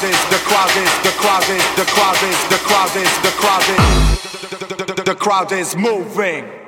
causes, the causes, the causes, the causes, the causes, the causes, the crowd is moving.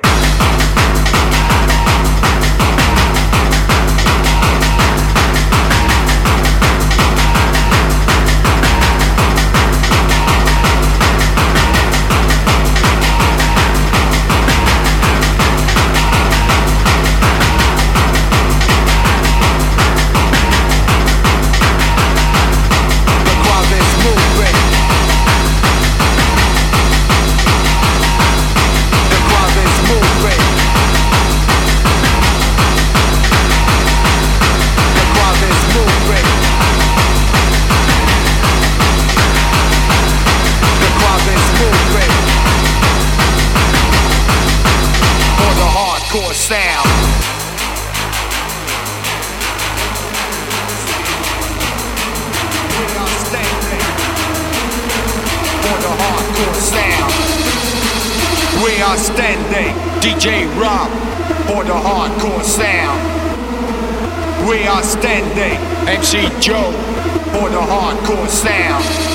DJ Rob for the hardcore sound. We are standing. MC Joe for the hardcore sound.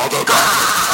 Creative